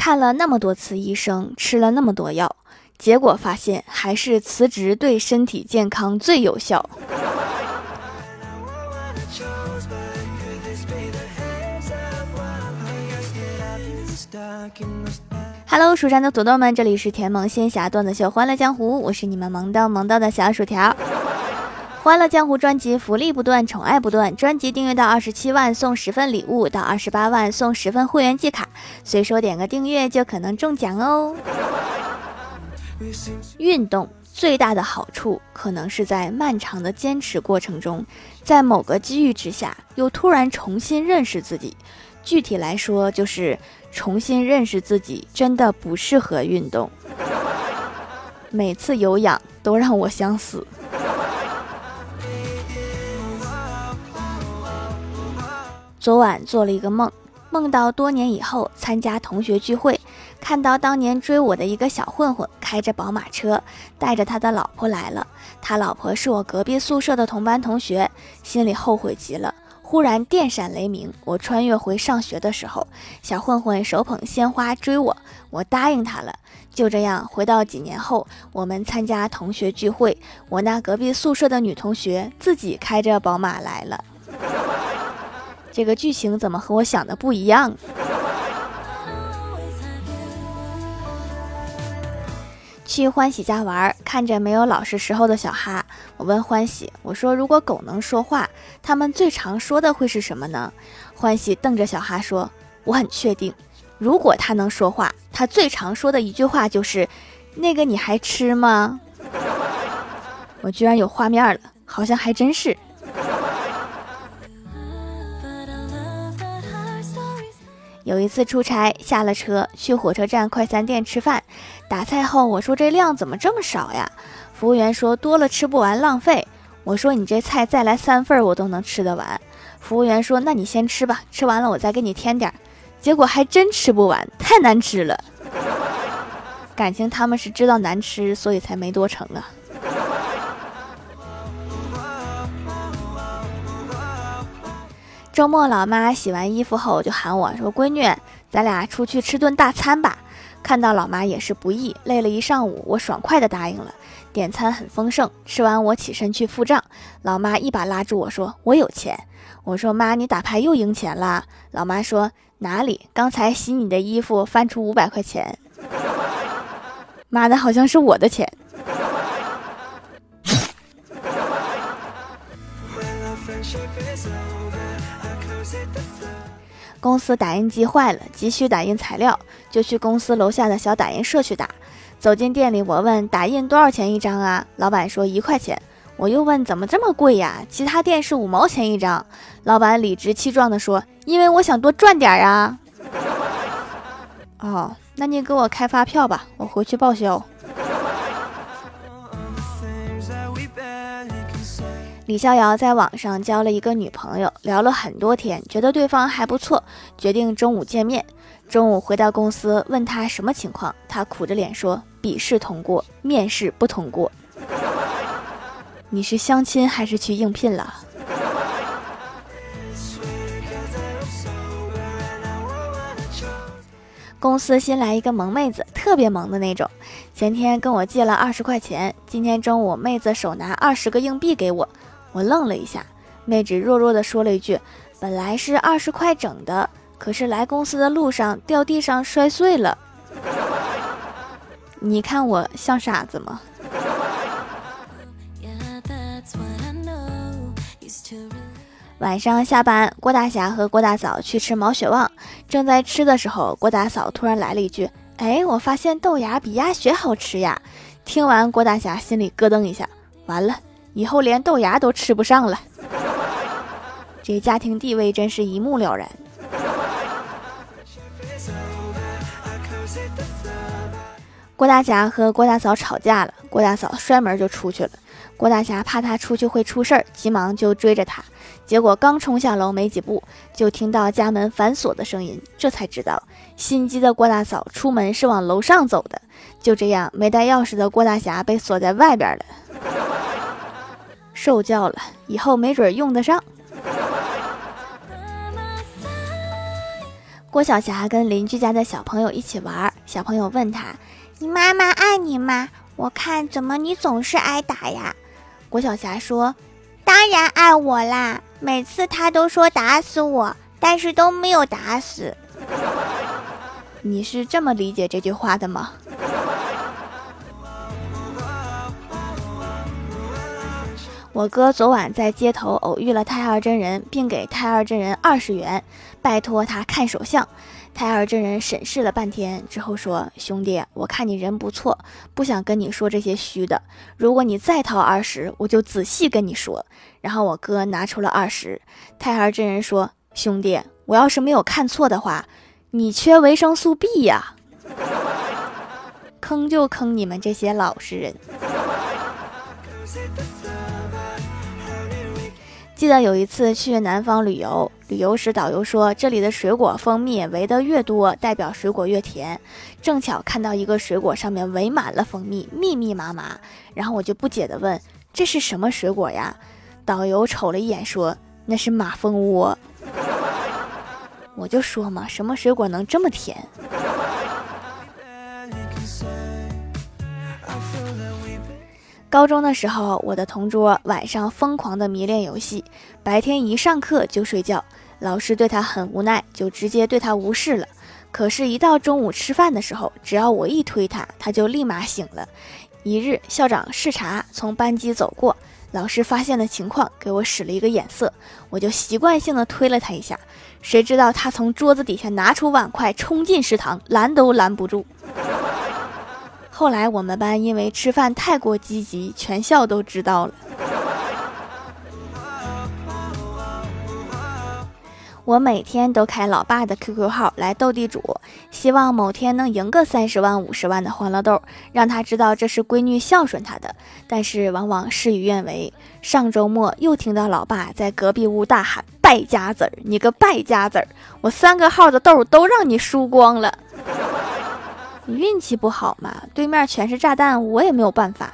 看了那么多次医生，吃了那么多药，结果发现还是辞职对身体健康最有效。Hello，蜀山的土豆们，这里是甜萌仙侠段子秀《欢乐江湖》，我是你们萌到萌到的小薯条。《欢乐江湖》专辑福利不断，宠爱不断。专辑订阅到二十七万送十份礼物，到二十八万送十份会员季卡，随手点个订阅就可能中奖哦。运动最大的好处，可能是在漫长的坚持过程中，在某个机遇之下，又突然重新认识自己。具体来说，就是。重新认识自己，真的不适合运动。每次有氧都让我想死。昨晚做了一个梦，梦到多年以后参加同学聚会，看到当年追我的一个小混混开着宝马车，带着他的老婆来了。他老婆是我隔壁宿舍的同班同学，心里后悔极了。忽然电闪雷鸣，我穿越回上学的时候，小混混手捧鲜花追我，我答应他了。就这样回到几年后，我们参加同学聚会，我那隔壁宿舍的女同学自己开着宝马来了。这个剧情怎么和我想的不一样？去欢喜家玩，看着没有老实时候的小哈，我问欢喜：“我说如果狗能说话，他们最常说的会是什么呢？”欢喜瞪着小哈说：“我很确定，如果它能说话，它最常说的一句话就是‘那个你还吃吗？’”我居然有画面了，好像还真是。有一次出差，下了车去火车站快餐店吃饭，打菜后我说这量怎么这么少呀？服务员说多了吃不完浪费。我说你这菜再来三份我都能吃得完。服务员说那你先吃吧，吃完了我再给你添点儿。结果还真吃不完，太难吃了。感情他们是知道难吃，所以才没多盛啊。周末，老妈洗完衣服后就喊我说：“闺女，咱俩出去吃顿大餐吧。”看到老妈也是不易，累了一上午，我爽快的答应了。点餐很丰盛，吃完我起身去付账，老妈一把拉住我说：“我有钱。”我说：“妈，你打牌又赢钱了。”老妈说：“哪里？刚才洗你的衣服翻出五百块钱。”妈的，好像是我的钱。公司打印机坏了，急需打印材料，就去公司楼下的小打印社去打。走进店里，我问打印多少钱一张啊？老板说一块钱。我又问怎么这么贵呀？其他店是五毛钱一张。老板理直气壮地说：“因为我想多赚点啊。”哦，那你给我开发票吧，我回去报销。李逍遥在网上交了一个女朋友，聊了很多天，觉得对方还不错，决定中午见面。中午回到公司，问他什么情况，他苦着脸说：“笔试通过，面试不通过。”你是相亲还是去应聘了？公司新来一个萌妹子，特别萌的那种。前天跟我借了二十块钱，今天中午妹子手拿二十个硬币给我。我愣了一下，妹纸弱弱的说了一句：“本来是二十块整的，可是来公司的路上掉地上摔碎了。”你看我像傻子吗？晚上下班，郭大侠和郭大嫂去吃毛血旺，正在吃的时候，郭大嫂突然来了一句：“哎，我发现豆芽比鸭血好吃呀！”听完，郭大侠心里咯噔一下，完了。以后连豆芽都吃不上了，这家庭地位真是一目了然。郭大侠和郭大嫂吵架了，郭大嫂摔门就出去了。郭大侠怕他出去会出事儿，急忙就追着他。结果刚冲下楼没几步，就听到家门反锁的声音，这才知道心机的郭大嫂出门是往楼上走的。就这样，没带钥匙的郭大侠被锁在外边了。受教了，以后没准用得上。郭晓霞跟邻居家的小朋友一起玩，小朋友问他：“你妈妈爱你吗？我看怎么你总是挨打呀？”郭晓霞说：“当然爱我啦，每次她都说打死我，但是都没有打死。”你是这么理解这句话的吗？我哥昨晚在街头偶遇了太二真人，并给太二真人二十元，拜托他看手相。太二真人审视了半天之后说：“兄弟，我看你人不错，不想跟你说这些虚的。如果你再掏二十，我就仔细跟你说。”然后我哥拿出了二十。太二真人说：“兄弟，我要是没有看错的话，你缺维生素 B 呀。坑就坑你们这些老实人。”记得有一次去南方旅游，旅游时导游说这里的水果蜂蜜围得越多，代表水果越甜。正巧看到一个水果上面围满了蜂蜜，密密麻麻。然后我就不解地问：“这是什么水果呀？”导游瞅了一眼说：“那是马蜂窝。”我就说嘛，什么水果能这么甜？高中的时候，我的同桌晚上疯狂的迷恋游戏，白天一上课就睡觉。老师对他很无奈，就直接对他无视了。可是，一到中午吃饭的时候，只要我一推他，他就立马醒了。一日，校长视察从班级走过，老师发现了情况，给我使了一个眼色，我就习惯性的推了他一下。谁知道他从桌子底下拿出碗筷，冲进食堂，拦都拦不住。后来我们班因为吃饭太过积极，全校都知道了。我每天都开老爸的 QQ 号来斗地主，希望某天能赢个三十万、五十万的欢乐豆，让他知道这是闺女孝顺他的。但是往往事与愿违。上周末又听到老爸在隔壁屋大喊：“败家子儿，你个败家子儿！我三个号的豆都让你输光了。”你运气不好嘛？对面全是炸弹，我也没有办法。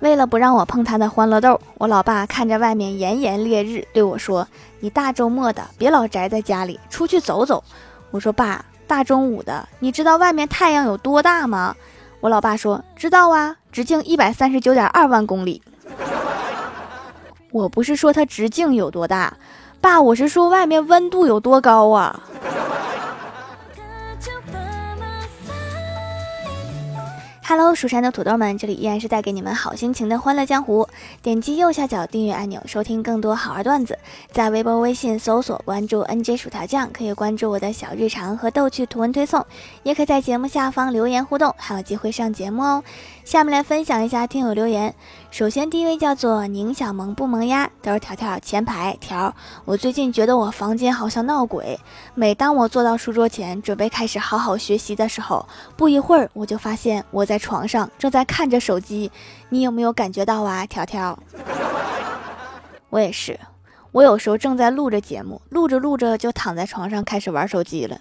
为了不让我碰他的欢乐豆，我老爸看着外面炎炎烈日对我说：“你大周末的别老宅在家里，出去走走。”我说：“爸，大中午的，你知道外面太阳有多大吗？”我老爸说：“知道啊，直径一百三十九点二万公里。”我不是说它直径有多大。爸，我是说外面温度有多高啊？？Hello，蜀山的土豆们，这里依然是带给你们好心情的欢乐江湖。点击右下角订阅按钮，收听更多好玩段子。在微博、微信搜索关注 “nj 薯条酱”，可以关注我的小日常和逗趣图文推送，也可在节目下方留言互动，还有机会上节目哦。下面来分享一下听友留言。首先，第一位叫做宁小萌不萌呀，都是条条前排条。我最近觉得我房间好像闹鬼，每当我坐到书桌前准备开始好好学习的时候，不一会儿我就发现我在床上正在看着手机。你有没有感觉到啊，条条？我也是，我有时候正在录着节目，录着录着就躺在床上开始玩手机了。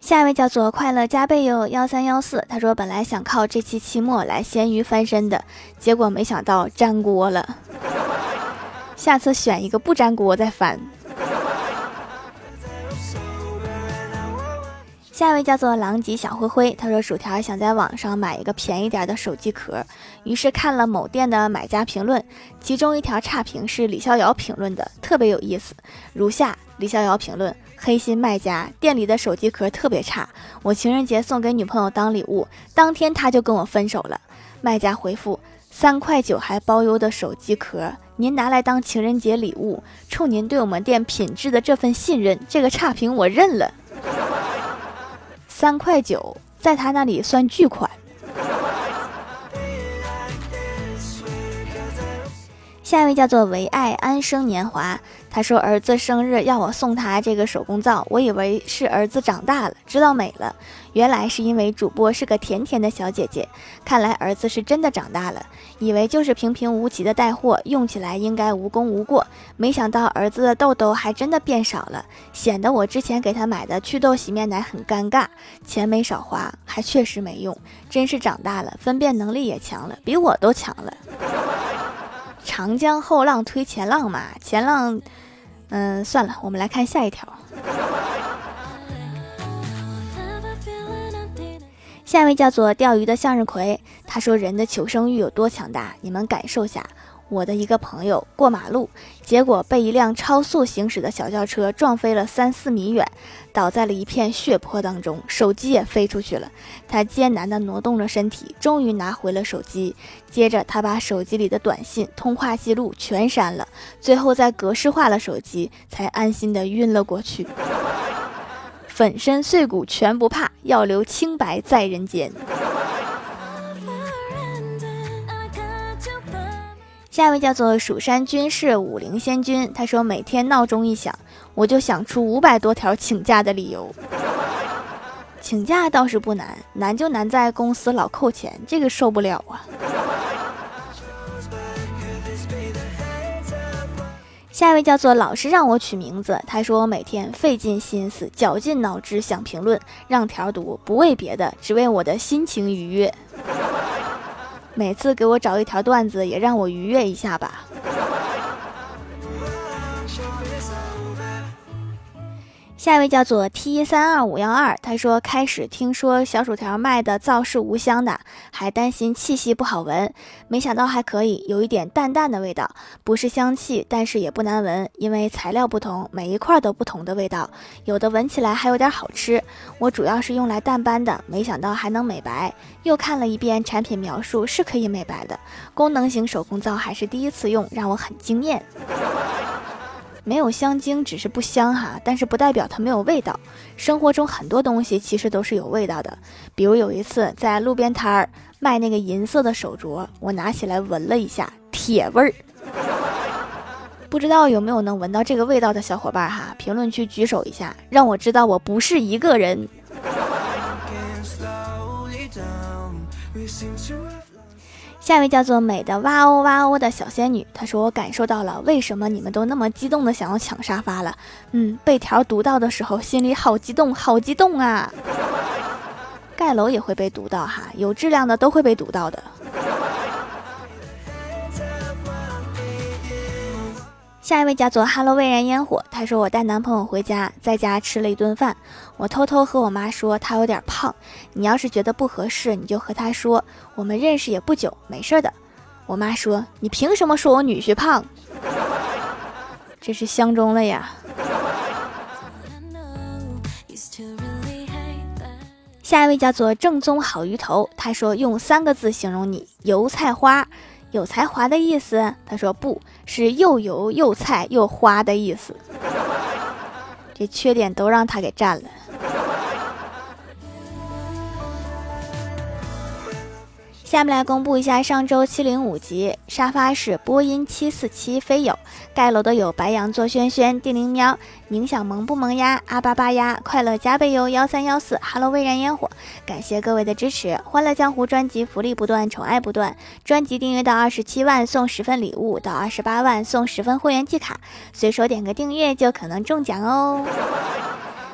下一位叫做快乐加倍哟幺三幺四，他说本来想靠这期期末来咸鱼翻身的，结果没想到粘锅了。下次选一个不粘锅再翻。下一位叫做狼藉小灰灰，他说薯条想在网上买一个便宜点的手机壳，于是看了某店的买家评论，其中一条差评是李逍遥评论的，特别有意思，如下：李逍遥评论。黑心卖家，店里的手机壳特别差，我情人节送给女朋友当礼物，当天他就跟我分手了。卖家回复：三块九还包邮的手机壳，您拿来当情人节礼物，冲您对我们店品质的这份信任，这个差评我认了。三块九，在他那里算巨款。下一位叫做唯爱安生年华，他说儿子生日要我送他这个手工皂，我以为是儿子长大了知道美了，原来是因为主播是个甜甜的小姐姐。看来儿子是真的长大了，以为就是平平无奇的带货，用起来应该无功无过，没想到儿子的痘痘还真的变少了，显得我之前给他买的祛痘洗面奶很尴尬，钱没少花，还确实没用，真是长大了，分辨能力也强了，比我都强了。长江后浪推前浪嘛，前浪，嗯，算了，我们来看下一条。下一位叫做钓鱼的向日葵，他说人的求生欲有多强大，你们感受下。我的一个朋友过马路，结果被一辆超速行驶的小轿车撞飞了三四米远，倒在了一片血泊当中，手机也飞出去了。他艰难地挪动着身体，终于拿回了手机。接着，他把手机里的短信、通话记录全删了，最后再格式化了手机，才安心地晕了过去。粉身碎骨全不怕，要留清白在人间。下一位叫做蜀山军士武灵仙君，他说每天闹钟一响，我就想出五百多条请假的理由。请假倒是不难，难就难在公司老扣钱，这个受不了啊。下一位叫做老师让我取名字，他说我每天费尽心思、绞尽脑汁想评论，让条读，不为别的，只为我的心情愉悦。每次给我找一条段子，也让我愉悦一下吧。下一位叫做 T 三二五幺二，他说开始听说小薯条卖的皂是无香的，还担心气息不好闻，没想到还可以，有一点淡淡的味道，不是香气，但是也不难闻，因为材料不同，每一块都不同的味道，有的闻起来还有点好吃。我主要是用来淡斑的，没想到还能美白。又看了一遍产品描述，是可以美白的，功能型手工皂还是第一次用，让我很惊艳。没有香精只是不香哈，但是不代表它没有味道。生活中很多东西其实都是有味道的，比如有一次在路边摊儿卖那个银色的手镯，我拿起来闻了一下，铁味儿。不知道有没有能闻到这个味道的小伙伴哈？评论区举手一下，让我知道我不是一个人。下一位叫做美的哇哦哇哦的小仙女，她说：“我感受到了为什么你们都那么激动的想要抢沙发了。嗯，被条读到的时候，心里好激动，好激动啊！盖楼也会被读到哈，有质量的都会被读到的。”下一位叫做 “Hello 蔚然烟火”，他说：“我带男朋友回家，在家吃了一顿饭，我偷偷和我妈说他有点胖。你要是觉得不合适，你就和他说，我们认识也不久，没事的。”我妈说：“你凭什么说我女婿胖？这是相中了呀。”下一位叫做“正宗好鱼头”，他说：“用三个字形容你，油菜花。”有才华的意思，他说不是又油又菜又花的意思，这缺点都让他给占了。下面来公布一下上周七零五集沙发是波音七四七飞友盖楼的有白羊座轩轩地灵喵宁小萌不萌呀阿巴巴呀快乐加倍哟幺三幺四 Hello 微燃烟火感谢各位的支持欢乐江湖专辑福利不断宠爱不断专辑订阅到二十七万送十份礼物到二十八万送十份会员季卡随手点个订阅就可能中奖哦。